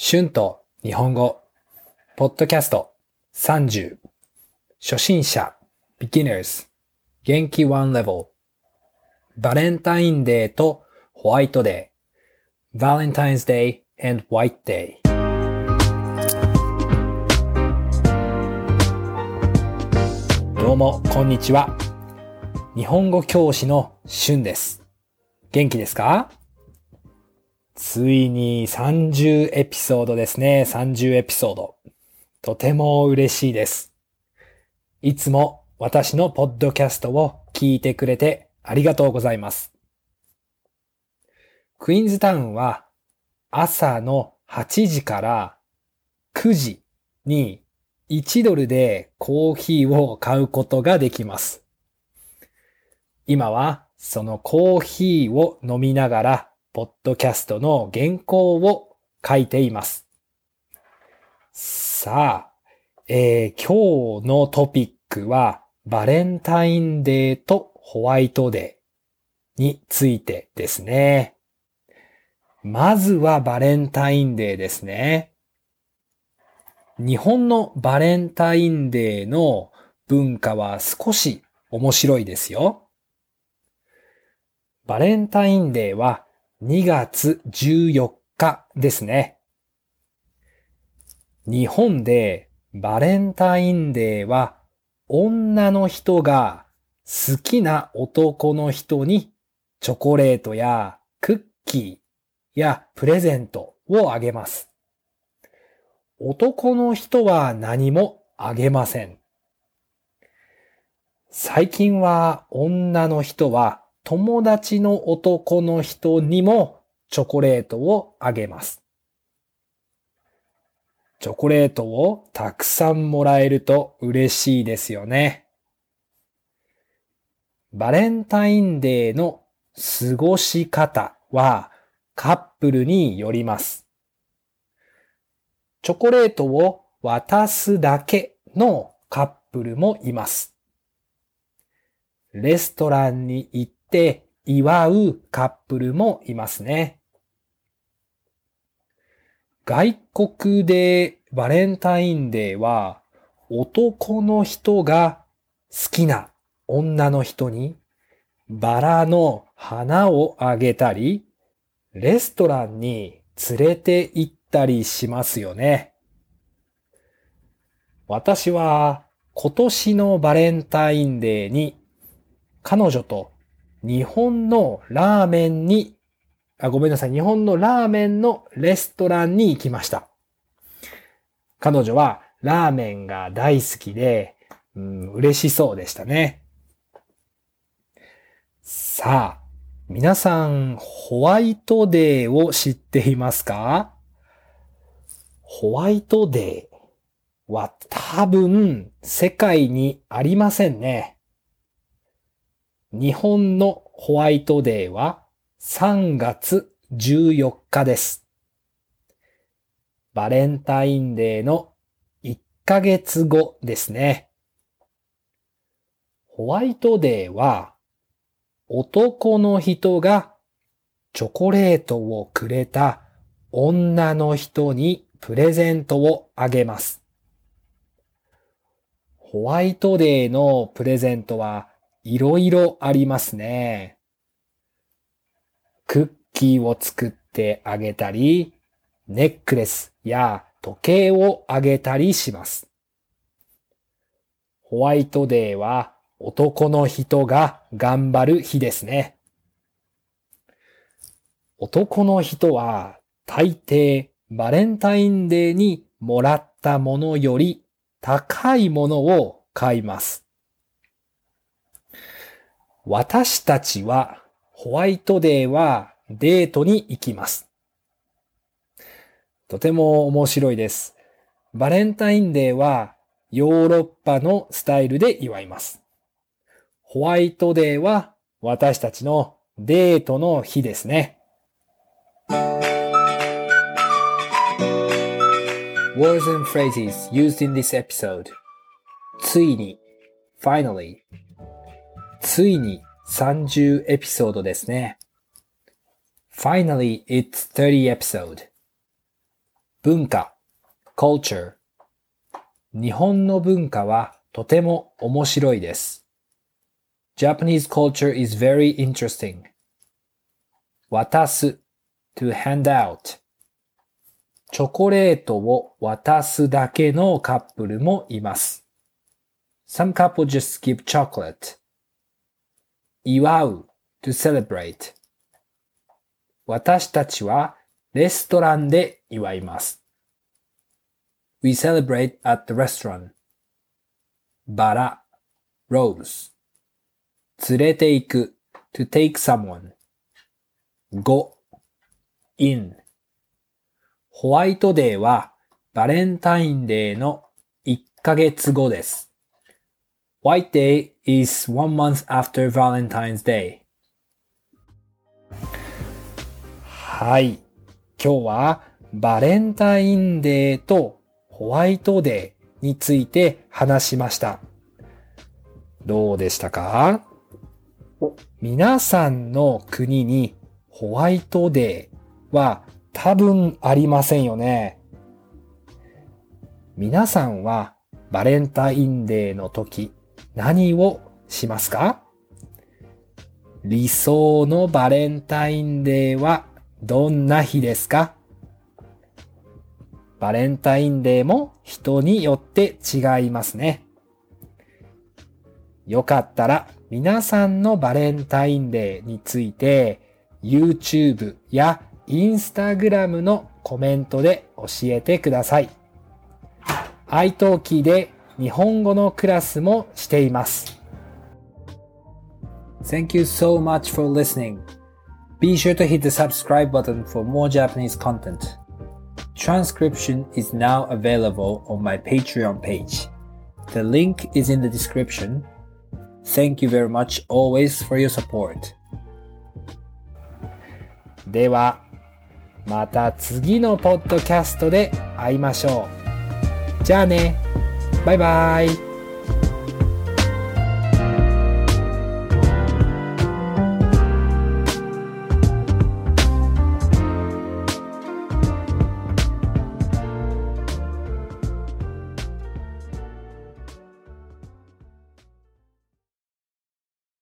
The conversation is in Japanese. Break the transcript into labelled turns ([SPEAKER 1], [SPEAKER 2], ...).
[SPEAKER 1] 春と日本語、ポッドキャスト。30、初心者、beginners、元気 one level、バレンタインデーとホワイトデー、Valentine's Day and White Day。どうも、こんにちは。日本語教師の春です。元気ですか？ついに30エピソードですね。30エピソード。とても嬉しいです。いつも私のポッドキャストを聞いてくれてありがとうございます。クイーンズタウンは朝の8時から9時に1ドルでコーヒーを買うことができます。今はそのコーヒーを飲みながらポッドキャストの原稿を書いています。さあ、えー今日のトピックはバレンタインデーとホワイトデーについてですね。まずはバレンタインデーですね。日本のバレンタインデーの文化は少し面白いですよ。バレンタインデーは2月14日ですね。日本でバレンタインデーは女の人が好きな男の人にチョコレートやクッキーやプレゼントをあげます。男の人は何もあげません。最近は女の人は友達の男の人にもチョコレートをあげます。チョコレートをたくさんもらえると嬉しいですよね。バレンタインデーの過ごし方はカップルによります。チョコレートを渡すだけのカップルもいます。レストランに行っって祝うカップルもいますね。外国でバレンタインデーは男の人が好きな女の人にバラの花をあげたり、レストランに連れて行ったりしますよね。私は今年のバレンタインデーに彼女と日本のラーメンに、あ、ごめんなさい、日本のラーメンのレストランに行きました。彼女はラーメンが大好きで、うん、嬉しそうでしたね。さあ、皆さん、ホワイトデーを知っていますか？ホワイトデーは多分世界にありませんね。日本のホワイトデーは3月14日です。バレンタインデーの1ヶ月後ですね。ホワイトデーは男の人がチョコレートをくれた女の人にプレゼントをあげます。ホワイトデーのプレゼントはいろいろありますね。クッキーを作ってあげたり、ネックレスや時計をあげたりします。ホワイトデーは男の人が頑張る日ですね。男の人は大抵バレンタインデーにもらったものより高いものを買います。私たちはホワイトデーはデートに行きます。とても面白いです。バレンタインデーはヨーロッパのスタイルで祝います。ホワイトデーは私たちのデートの日ですね。Words and phrases used in this episode ついに finally ついに30エピソードですね。Finally, it's 30 episode. 文化 culture 日本の文化はとても面白いです。Japanese culture is very interesting. 渡す to hand out チョコレートを渡すだけのカップルもいます。Some couple just give chocolate. 祝う to celebrate. 私たちはレストランで祝います。We celebrate at the restaurant. バラ rose. 連れて行く to take someone. 5 in ホワイトデーはバレンタインデーの1ヶ月後です。White Day is one month after Valentine's Day. はい。今日はバレンタインデーとホワイトデーについて話しました。どうでしたか？皆さんの国にホワイトデーは多分ありませんよね。皆さんはバレンタインデーの時何をしますか？理想のバレンタインデーはどんな日ですか？バレンタインデーも人によって違いますね。よかったら皆さんのバレンタインデーについて YouTube や Instagram のコメントで教えてください。i t a l で日本語のクラスもしています。Thank you so much for listening. Be sure to hit the subscribe button for more Japanese content. Transcription is now available on my Patreon page. The link is in the description. Thank you very much always for your support. では、また次のポッドキャストで会いましょう。じゃあね。 バイバイ。